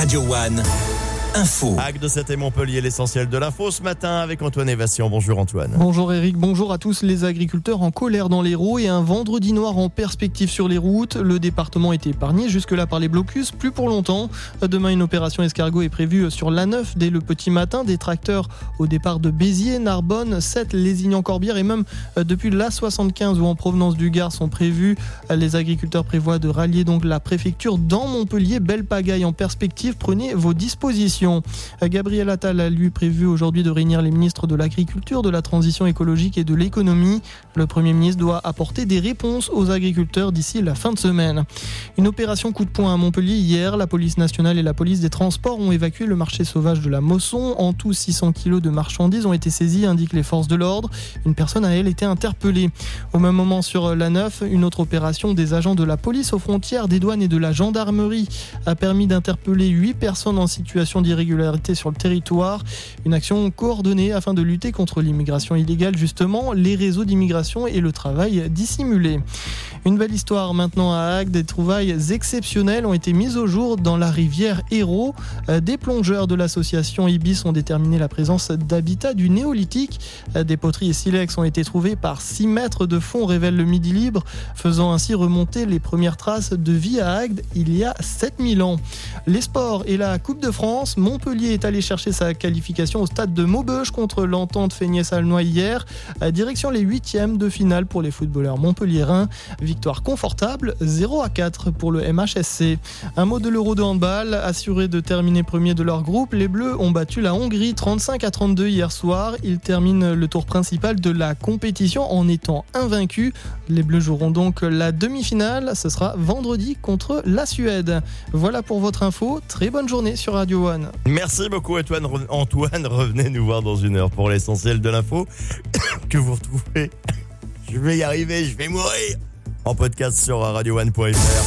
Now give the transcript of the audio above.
Radio One. Info. Hague de 7 et Montpellier, l'essentiel de l'info ce matin avec Antoine Évation. Bonjour Antoine. Bonjour Eric, bonjour à tous les agriculteurs en colère dans l'Hérault et un vendredi noir en perspective sur les routes. Le département était épargné jusque-là par les blocus, plus pour longtemps. Demain, une opération escargot est prévue sur l'A9 dès le petit matin. Des tracteurs au départ de Béziers, Narbonne, 7, Lézignan-Corbière et même euh, depuis l'A75 ou en provenance du Gard sont prévus. Les agriculteurs prévoient de rallier donc la préfecture dans Montpellier. Belle pagaille en perspective, prenez vos dispositions. Gabriel Attal a lui prévu aujourd'hui de réunir les ministres de l'Agriculture, de la Transition écologique et de l'économie. Le Premier ministre doit apporter des réponses aux agriculteurs d'ici la fin de semaine. Une opération coup de poing à Montpellier hier. La police nationale et la police des transports ont évacué le marché sauvage de la Mosson. En tout, 600 kilos de marchandises ont été saisis, indiquent les forces de l'ordre. Une personne a elle été interpellée. Au même moment sur la 9, une autre opération des agents de la police aux frontières, des douanes et de la gendarmerie a permis d'interpeller 8 personnes en situation d'irrégularité sur le territoire. Une action coordonnée afin de lutter contre l'immigration illégale, justement, les réseaux d'immigration et le travail dissimulé. Une belle histoire maintenant à Hague. Des trouvailles exceptionnelles ont été mises au jour dans la rivière Hérault. Des plongeurs de l'association Ibis ont déterminé la présence d'habitats du néolithique. Des poteries et silex ont été trouvés par 6 mètres de fond, révèle le Midi Libre, faisant ainsi remonter les premières traces de vie à Agde il y a 7000 ans. Les sports et la Coupe de France. Montpellier est allé chercher sa qualification au stade de Maubeuge contre l'entente Feignet-Salnois hier. Direction les huitièmes de finale pour les footballeurs montpelliérains. Victoire confortable, 0 à 4 pour le MHSC. Un mot de l'Euro de handball, assuré de terminer premier de leur groupe, les Bleus ont battu la Hongrie 35 à 32 hier soir. Ils terminent le tour principal de la compétition en étant invaincus. Les Bleus joueront donc la demi-finale, ce sera vendredi contre la Suède. Voilà pour votre info, très bonne journée sur Radio One. Merci beaucoup Antoine. Antoine, revenez nous voir dans une heure pour l'essentiel de l'info que vous retrouvez. Je vais y arriver, je vais mourir en podcast sur radioone.fr.